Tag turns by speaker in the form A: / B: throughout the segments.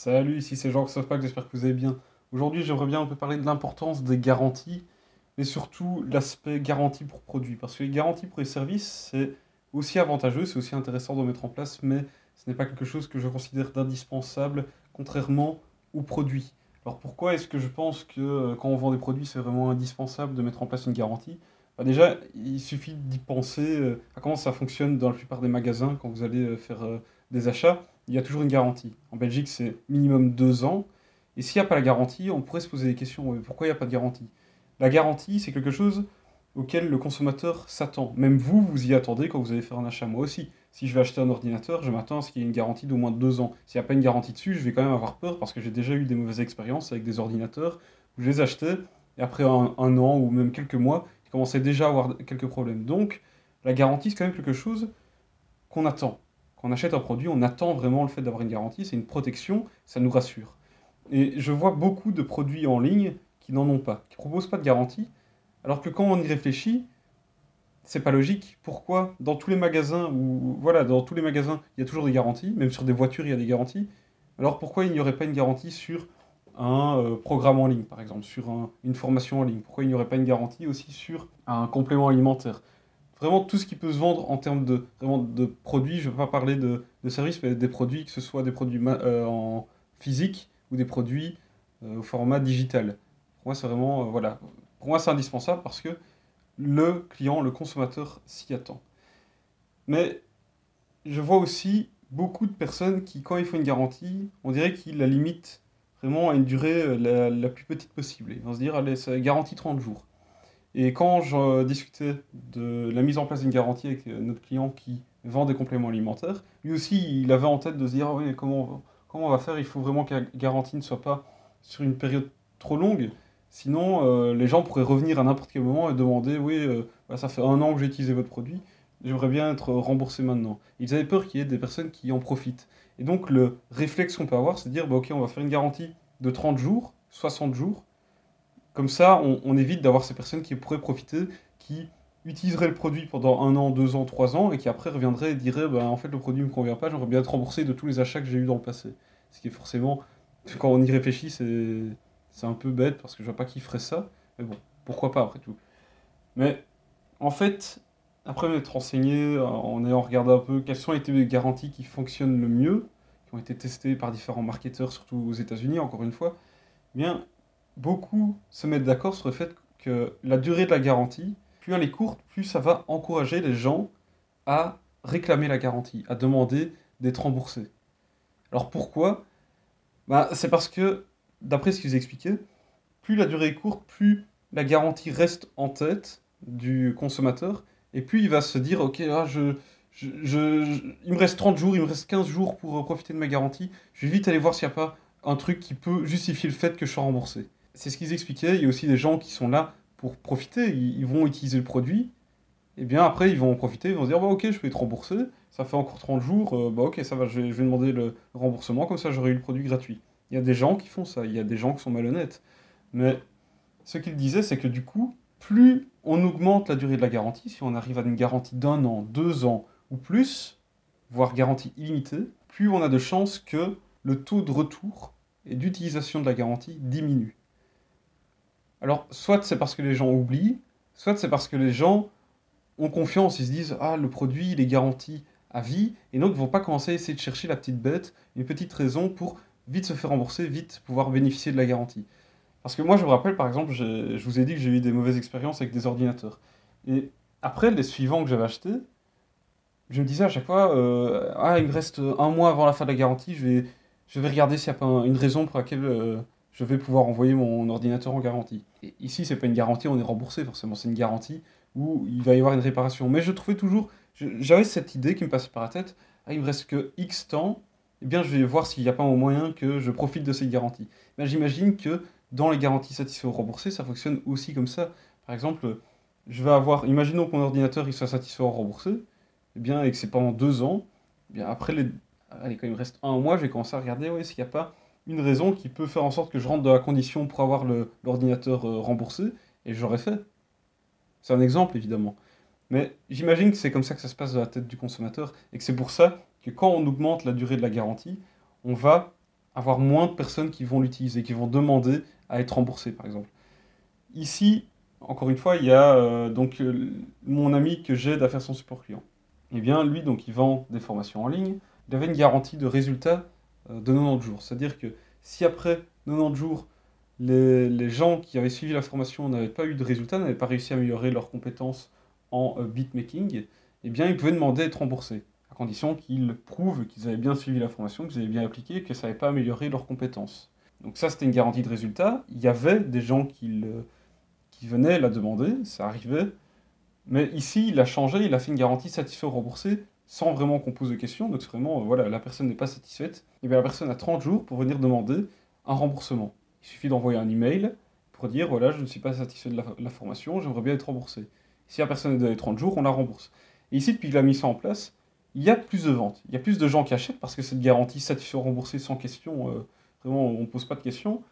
A: Salut, ici c'est Jean-Christophe Pack, j'espère que vous allez bien. Aujourd'hui, j'aimerais bien un peu parler de l'importance des garanties, mais surtout l'aspect garantie pour produit. Parce que les garanties pour les services, c'est aussi avantageux, c'est aussi intéressant de mettre en place, mais ce n'est pas quelque chose que je considère d'indispensable, contrairement aux produits. Alors pourquoi est-ce que je pense que euh, quand on vend des produits, c'est vraiment indispensable de mettre en place une garantie? Bah Déjà, il suffit d'y penser euh, à comment ça fonctionne dans la plupart des magasins quand vous allez euh, faire des achats. Il y a toujours une garantie. En Belgique, c'est minimum deux ans. Et s'il n'y a pas la garantie, on pourrait se poser des questions. Pourquoi il n'y a pas de garantie? La garantie, c'est quelque chose auquel le consommateur s'attend. Même vous, vous y attendez quand vous allez faire un achat. Moi aussi, si je vais acheter un ordinateur, je m'attends à ce qu'il y ait une garantie d'au moins deux ans. S'il n'y a pas une garantie dessus, je vais quand même avoir peur parce que j'ai déjà eu des mauvaises expériences avec des ordinateurs où je les achetais et après un, un an ou même quelques mois, ils commençaient déjà à avoir quelques problèmes. Donc, la garantie, c'est quand même quelque chose qu'on attend. Quand on achète un produit, on attend vraiment le fait d'avoir une garantie, c'est une protection, ça nous rassure. Et je vois beaucoup de produits en ligne qui n'en ont pas, qui ne proposent pas de garantie, alors que quand on y réfléchit, c'est pas logique. Pourquoi? Dans tous les magasins voilà, dans tous les magasins, il y a toujours des garanties, même sur des voitures, il y a des garanties. Alors pourquoi il n'y aurait pas une garantie sur un euh, programme en ligne, par exemple, sur un- une formation en ligne? Pourquoi il n'y aurait pas une garantie aussi sur un complément alimentaire? Vraiment tout ce qui peut se vendre en termes de, vraiment de produits, je ne veux pas parler de, services, mais des produits, que ce soit des produits euh, en physique ou des produits euh, au format digital. Pour moi, c'est vraiment, euh, voilà, pour moi, c'est indispensable parce que le client, le consommateur s'y attend. Mais je vois aussi beaucoup de personnes qui, quand il faut une garantie, on dirait qu'ils la limitent vraiment à une durée euh, la, plus petite possible. Ils vont se dire, allez, ça garantit 30 jours. Et quand je discutais de la mise en place d'une garantie avec euh, notre client qui vend des compléments alimentaires, lui aussi, il avait en tête de se dire, ah oui, comment on va, comment on va faire? Il faut vraiment que la garantie ne soit pas sur une période trop longue. Sinon, euh, les gens pourraient revenir à n'importe quel moment et demander, oui, euh, voilà, ça fait un an que j'ai utilisé votre produit, j'aimerais bien être remboursé maintenant. Ils avaient peur qu'il y ait des personnes qui en profitent. Et donc, le réflexe qu'on peut avoir, c'est de dire, bah, ok, on va faire une garantie de 30 jours, 60 jours. Comme ça, on, évite d'avoir ces personnes qui pourraient profiter, qui utiliseraient le produit pendant un an, deux ans, trois ans, et qui après reviendraient et diraient, bah, en fait, le produit ne me convient pas, j'aimerais bien être remboursé de tous les achats que j'ai eu dans le passé. Ce qui est forcément, quand on y réfléchit, c'est un peu bête, parce que je vois pas qui ferait ça. Mais bon, pourquoi pas, après tout. Mais, en fait, après m'être renseigné, en ayant regardé un peu quelles sont été les garanties qui fonctionnent le mieux, qui ont été testées par différents marketeurs, surtout aux États-Unis, encore une fois, eh bien, beaucoup se mettent d'accord sur le fait que la durée de la garantie, plus elle est courte, plus ça va encourager les gens à réclamer la garantie, à demander d'être remboursés. Alors pourquoi? Bah, C'est parce que, d'après ce qu'ils expliquaient, plus la durée est courte, plus la garantie reste en tête du consommateur, et plus il va se dire, ok, là, je, je, je- il me reste 30 jours, il me reste 15 jours pour profiter de ma garantie, je vais vite aller voir s'il n'y a pas un truc qui peut justifier le fait que je sois remboursé. C'est ce qu'ils expliquaient, il y a aussi des gens qui sont là pour profiter, ils, vont utiliser le produit, et bien après ils vont en profiter, ils vont se dire, bah ok, je peux être remboursé, ça fait encore 30 jours, euh, bah ok, ça va, je vais, je vais demander le remboursement, comme ça j'aurai eu le produit gratuit. Il y a des gens qui font ça, il y a des gens qui sont malhonnêtes. Mais ce qu'il disait, c'est que du coup, plus on augmente la durée de la garantie, si on arrive à une garantie d'un an, deux ans ou plus, voire garantie illimitée, plus on a de chances que le taux de retour et d'utilisation de la garantie diminue. Alors, soit c'est parce que les gens oublient, soit c'est parce que les gens ont confiance, ils se disent Ah, le produit, il est garanti à vie, et donc ils vont pas commencer à essayer de chercher la petite bête, une petite raison pour vite se faire rembourser, vite pouvoir bénéficier de la garantie. Parce que moi, je me rappelle, par exemple, je vous ai dit que j'ai eu des mauvaises expériences avec des ordinateurs. Et après, les suivants que j'avais achetés, je me disais à chaque fois, euh, ah, il me reste un mois avant la fin de la garantie, je vais, je vais regarder s'il n'y a pas un- une raison pour laquelle euh, je vais pouvoir envoyer mon ordinateur en garantie. Et ici, c'est pas une garantie, on est remboursé forcément, c'est une garantie où il va y avoir une réparation. Mais je trouvais toujours, j'avais cette idée qui me passait par la tête, ah, il me reste que X temps, eh bien, je vais voir s'il n'y a pas un moyen que je profite de cette garantie. Ben, j'imagine que dans les garanties satisfaites ou remboursées, ça fonctionne aussi comme ça. Par exemple, je vais avoir, imaginons que mon ordinateur il soit satisfait ou remboursé, eh bien, et que c'est pendant deux ans, eh bien, après les, allez, quand il me reste un mois, je vais commencer à regarder ouais, s'il n'y a pas une raison qui peut faire en sorte que je rentre dans la condition pour avoir l'ordinateur euh, remboursé, et j'aurais fait. C'est un exemple, évidemment. Mais j'imagine que c'est comme ça que ça se passe dans la tête du consommateur, et que c'est pour ça que quand on augmente la durée de la garantie, on va avoir moins de personnes qui vont l'utiliser, qui vont demander à être remboursées, par exemple. Ici, encore une fois, il y a euh, donc euh, mon ami que j'aide à faire son support client. Eh bien, lui, donc, il vend des formations en ligne. Il avait une garantie de résultat de 90 jours. C'est-à-dire que si après 90 jours, les, les, gens qui avaient suivi la formation n'avaient pas eu de résultat, n'avaient pas réussi à améliorer leurs compétences en beatmaking, eh bien, ils pouvaient demander à être remboursés, à condition qu'ils prouvent qu'ils avaient bien suivi la formation, qu'ils avaient bien appliqué, que ça n'avait pas amélioré leurs compétences. Donc ça, c'était une garantie de résultat. Il y avait des gens qui qui venait la demander, ça arrivait. Mais ici, il a changé, il a fait une garantie satisfait ou remboursé sans vraiment qu'on pose de questions. Donc, vraiment, euh, voilà, la personne n'est pas satisfaite. Et bien, la personne a 30 jours pour venir demander un remboursement. Il suffit d'envoyer un email pour dire voilà, je ne suis pas satisfait de la, formation, j'aimerais bien être remboursé. Si la personne est donné 30 jours, on la rembourse. Et ici, depuis qu'il a mis ça en place, il y a plus de ventes. Il y a plus de gens qui achètent parce que cette garantie satisfait ou remboursé sans question, euh, vraiment, on ne pose pas de questions.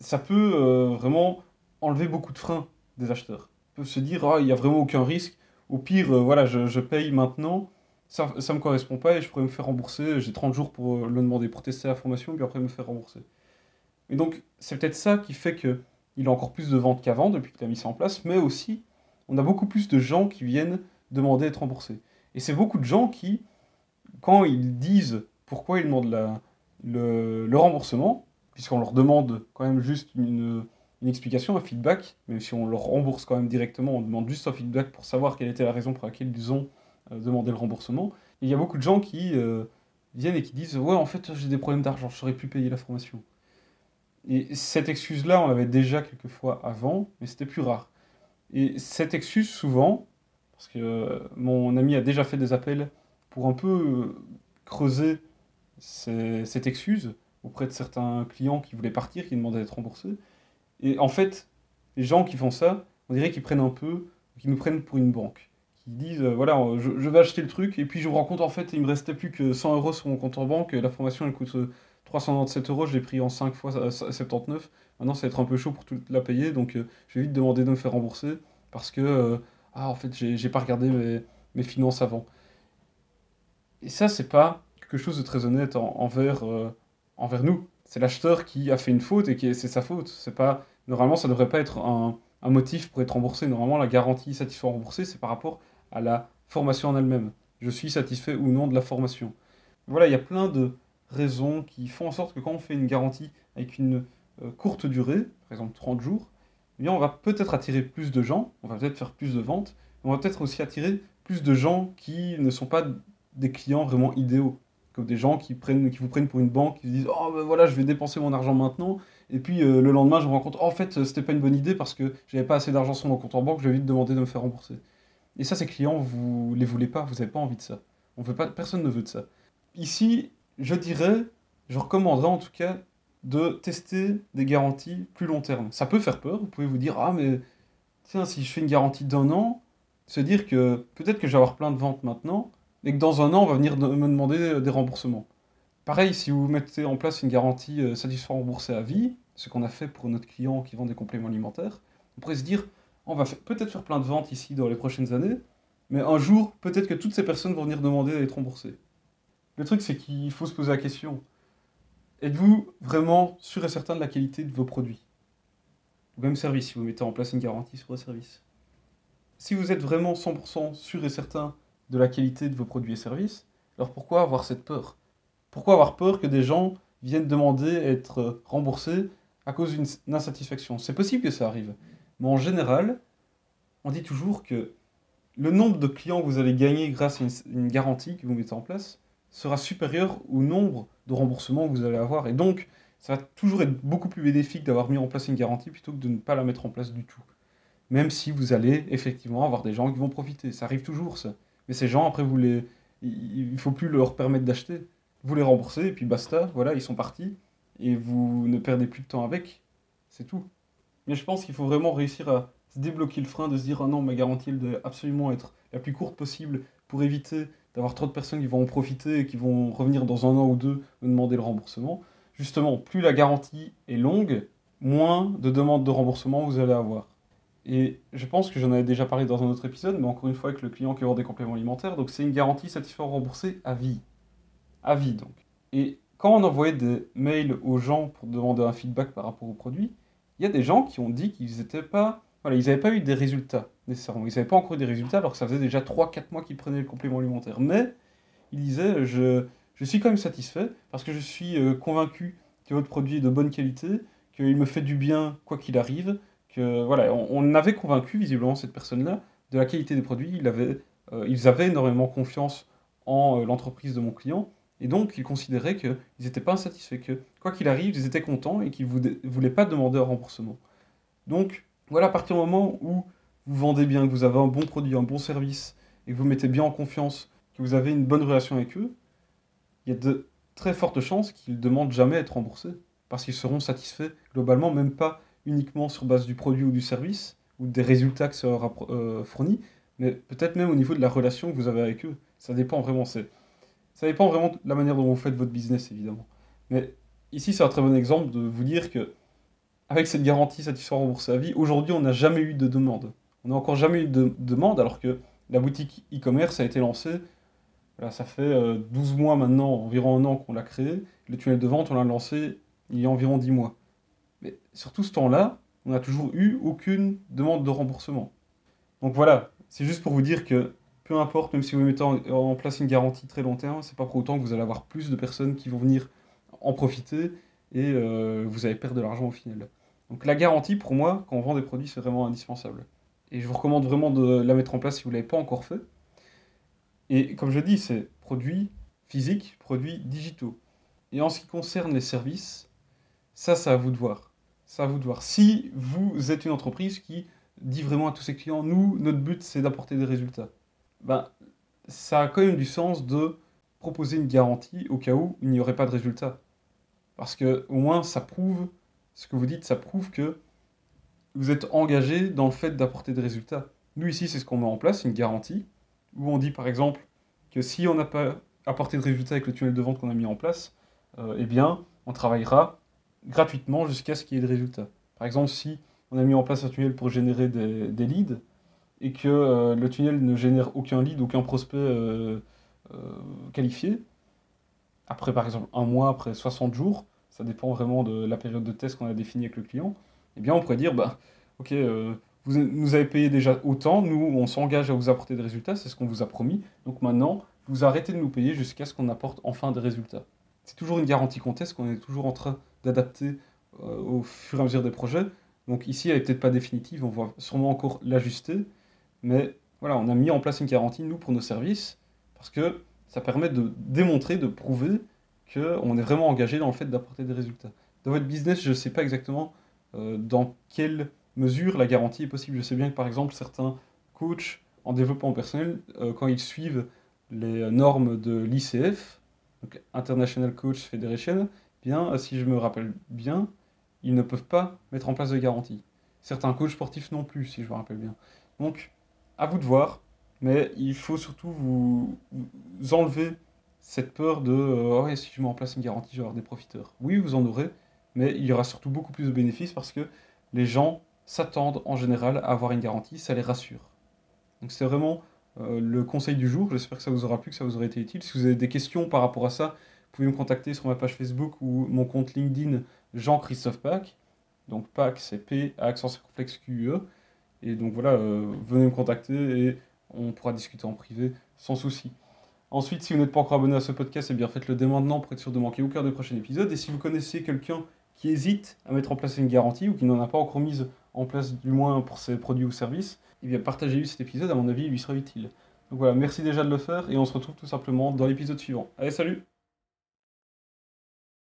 A: Ça peut euh, vraiment enlever beaucoup de freins des acheteurs. Ils peuvent se dire, ah, il n'y a vraiment aucun risque. Au pire, voilà, je, je, paye maintenant, ça ne me correspond pas et je pourrais me faire rembourser. J'ai 30 jours pour euh, le demander, pour tester la formation, puis après me faire rembourser. Et donc, c'est peut-être ça qui fait qu'il a encore plus de ventes qu'avant, depuis qu'il a mis ça en place, mais aussi, on a beaucoup plus de gens qui viennent demander à être remboursés. Et c'est beaucoup de gens qui, quand ils disent pourquoi ils demandent la, le, le remboursement, puisqu'on leur demande quand même juste une, une explication, un feedback, même si on leur rembourse quand même directement, on demande juste un feedback pour savoir quelle était la raison pour laquelle ils ont euh, demandé le remboursement. il y a beaucoup de gens qui euh, viennent et qui disent Ouais, en fait, j'ai des problèmes d'argent, je saurais plus payer la formation. Et cette excuse-là, on l'avait déjà quelques fois avant, mais c'était plus rare. Et cette excuse, souvent, parce que euh, mon ami a déjà fait des appels pour un peu creuser cette excuse auprès de certains clients qui voulaient partir, qui demandaient d'être remboursés. Et en fait, les gens qui font ça, on dirait qu'ils prennent un peu, qu'ils nous prennent pour une banque. Disent, euh, voilà, je, vais acheter le truc, et puis je me rends compte, en fait, il me restait plus que 100 euros sur mon compte en banque, la formation, elle coûte 397 euh, euros, je l'ai pris en 5 fois 79. Euh, Maintenant, ça va être un peu chaud pour tout la payer, donc je vais vite demander de me faire rembourser, parce que, ah, en fait, j'ai pas regardé mes, mes, finances avant. Et ça, c'est pas quelque chose de très honnête envers, envers nous. C'est l'acheteur qui a fait une faute et c'est sa faute. C'est pas normalement, ça devrait pas être un, motif pour être remboursé. Normalement, la garantie satisfait remboursé, c'est par rapport à la formation en elle-même. Je suis satisfait ou non de la formation. Voilà, il y a plein de raisons qui font en sorte que quand on fait une garantie avec une euh, courte durée, par exemple 30 jours, eh bien on va peut-être attirer plus de gens, on va peut-être faire plus de ventes, on va peut-être aussi attirer plus de gens qui ne sont pas des clients vraiment idéaux comme des gens qui, prennent, qui vous prennent pour une banque, qui se disent Oh ben voilà, je vais dépenser mon argent maintenant. Et puis euh, le lendemain, je me rends compte En fait, c'était pas une bonne idée parce que j'avais pas assez d'argent sur mon compte en banque, je vais vite demander de me faire rembourser. Et ça, ces clients, vous les voulez pas, vous n'avez pas envie de ça. On veut pas, personne ne veut de ça. Ici, je dirais, je recommanderais en tout cas de tester des garanties plus long terme. Ça peut faire peur, vous pouvez vous dire Ah, mais tiens, si je fais une garantie d'un an, se dire que peut-être que je vais avoir plein de ventes maintenant, et que dans un an, on va venir me demander des remboursements. Pareil, si vous mettez en place une garantie euh, satisfaisant remboursée à vie, ce qu'on a fait pour notre client qui vend des compléments alimentaires, on pourrait se dire, on va peut-être faire plein de ventes ici dans les prochaines années, mais un jour, peut-être que toutes ces personnes vont venir demander d'être remboursées. Le truc, c'est qu'il faut se poser la question, êtes-vous vraiment sûr et certain de la qualité de vos produits? Ou même service, si vous mettez en place une garantie sur vos services. Si vous êtes vraiment 100% sûr et certain de la qualité de vos produits et services, alors pourquoi avoir cette peur? Pourquoi avoir peur que des gens viennent demander à être remboursés à cause d'une insatisfaction? C'est possible que ça arrive, mais en général, on dit toujours que le nombre de clients que vous allez gagner grâce à une, garantie que vous mettez en place sera supérieur au nombre de remboursements que vous allez avoir. Et donc, ça va toujours être beaucoup plus bénéfique d'avoir mis en place une garantie plutôt que de ne pas la mettre en place du tout. Même si vous allez effectivement avoir des gens qui vont profiter. Ça arrive toujours, ça. Mais ces gens, après, vous les... il ne faut plus leur permettre d'acheter. Vous les remboursez, et puis basta, voilà, ils sont partis, et vous ne perdez plus de temps avec. C'est tout. Mais je pense qu'il faut vraiment réussir à se débloquer le frein, de se dire, ah non, ma garantie, elle doit absolument être la plus courte possible pour éviter d'avoir trop de personnes qui vont en profiter et qui vont revenir dans un an ou deux me demander le remboursement. Justement, plus la garantie est longue, moins de demandes de remboursement vous allez avoir. Et je pense que j'en avais déjà parlé dans un autre épisode, mais encore une fois avec le client qui vend des compléments alimentaires. Donc c'est une garantie satisfaisant remboursée à vie. À vie donc. Et quand on envoyait des mails aux gens pour demander un feedback par rapport au produit, il y a des gens qui ont dit qu'ils n'étaient pas. Voilà, n'avaient pas eu des résultats nécessairement. Ils n'avaient pas encore eu des résultats alors que ça faisait déjà 3-4 mois qu'ils prenaient le complément alimentaire. Mais ils disaient je, je suis quand même satisfait parce que je suis euh, convaincu que votre produit est de bonne qualité, qu'il me fait du bien quoi qu'il arrive. Que, voilà, on, avait convaincu visiblement cette personne-là de la qualité des produits. Euh, ils avaient énormément confiance en euh, l'entreprise de mon client. Et donc, ils considéraient qu'ils n'étaient pas insatisfaits, que quoi qu'il arrive, ils étaient contents et qu'ils ne voulaient pas demander un remboursement. Donc, voilà, à partir du moment où vous vendez bien, que vous avez un bon produit, un bon service, et que vous mettez bien en confiance, que vous avez une bonne relation avec eux, il y a de très fortes chances qu'ils ne demandent jamais à être remboursés. Parce qu'ils seront satisfaits globalement, même pas uniquement sur base du produit ou du service, ou des résultats que ça aura euh, fourni, mais peut-être même au niveau de la relation que vous avez avec eux. Ça dépend vraiment. Ça dépend vraiment de la manière dont vous faites votre business, évidemment. Mais ici, c'est un très bon exemple de vous dire que, avec cette garantie satisfaire remboursé à vie, aujourd'hui, on n'a jamais eu de demande. On n'a encore jamais eu de demande, alors que la boutique e-commerce a été lancée. ça fait 12 euh, mois maintenant, environ un an qu'on l'a créé. Le tunnel de vente, on l'a lancé il y a environ 10 mois. Mais sur tout ce temps-là, on n'a toujours eu aucune demande de remboursement. Donc voilà, c'est juste pour vous dire que peu importe, même si vous mettez en, place une garantie très long terme, c'est pas pour autant que vous allez avoir plus de personnes qui vont venir en profiter et euh, vous allez perdre de l'argent au final. Donc la garantie, pour moi, quand on vend des produits, c'est vraiment indispensable. Et je vous recommande vraiment de la mettre en place si vous ne l'avez pas encore fait. Et comme je dis, c'est produits physiques, produits digitaux. Et en ce qui concerne les services, ça, c'est à vous de voir. C'est à vous de voir. Si vous êtes une entreprise qui dit vraiment à tous ses clients, nous, notre but, c'est d'apporter des résultats, ben, ça a quand même du sens de proposer une garantie au cas où il n'y aurait pas de résultat. Parce que au moins, ça prouve, ce que vous dites, ça prouve que vous êtes engagé dans le fait d'apporter des résultats. Nous, ici, c'est ce qu'on met en place, une garantie, où on dit par exemple que si on n'a pas apporté de résultats avec le tunnel de vente qu'on a mis en place, euh, eh bien, on travaillera gratuitement jusqu'à ce qu'il y ait des résultats. Par exemple, si on a mis en place un tunnel pour générer des, leads et que euh, le tunnel ne génère aucun lead, aucun prospect euh, qualifié, après par exemple un mois, après 60 jours, ça dépend vraiment de la période de test qu'on a définie avec le client, eh bien on pourrait dire, bah, ok, vous nous avez payé déjà autant, nous on s'engage à vous apporter des résultats, c'est ce qu'on vous a promis, donc maintenant vous arrêtez de nous payer jusqu'à ce qu'on apporte enfin des résultats. C'est toujours une garantie qu'on teste, qu'on est toujours en train d'adapter euh, au fur et à mesure des projets. Donc ici, elle n'est peut-être pas définitive, on va sûrement encore l'ajuster. Mais voilà, on a mis en place une garantie, nous, pour nos services, parce que ça permet de démontrer, de prouver qu'on est vraiment engagé dans le fait d'apporter des résultats. Dans votre business, je ne sais pas exactement euh, dans quelle mesure la garantie est possible. Je sais bien que par exemple, certains coachs en développement personnel, euh, quand ils suivent les normes de l'ICF, donc International Coach Federation, bien, si je me rappelle bien, ils ne peuvent pas mettre en place de garantie. Certains coachs sportifs non plus, si je me rappelle bien. Donc, à vous de voir, mais il faut surtout vous, enlever cette peur de euh, si je mets en place une garantie, je vais avoir des profiteurs. Oui, vous en aurez, mais il y aura surtout beaucoup plus de bénéfices parce que les gens s'attendent en général à avoir une garantie, ça les rassure. Donc c'est vraiment euh, le conseil du jour. J'espère que ça vous aura plu, que ça vous aura été utile. Si vous avez des questions par rapport à ça, vous pouvez me contacter sur ma page Facebook ou mon compte LinkedIn Jean-Christophe Pack. Donc Pack, c'est P, accent circonflexe QE. Et donc voilà, euh, venez me contacter et on pourra discuter en privé sans souci. Ensuite, si vous n'êtes pas encore abonné à ce podcast, eh bien faites-le dès maintenant pour être sûr de manquer aucun des prochains épisodes. Et si vous connaissez quelqu'un qui hésite à mettre en place une garantie ou qui n'en a pas encore mise en place du moins pour ses produits ou services, eh bien partagez-lui cet épisode, à mon avis, il lui sera utile. Donc voilà, merci déjà de le faire et on se retrouve tout simplement dans l'épisode suivant. Allez, salut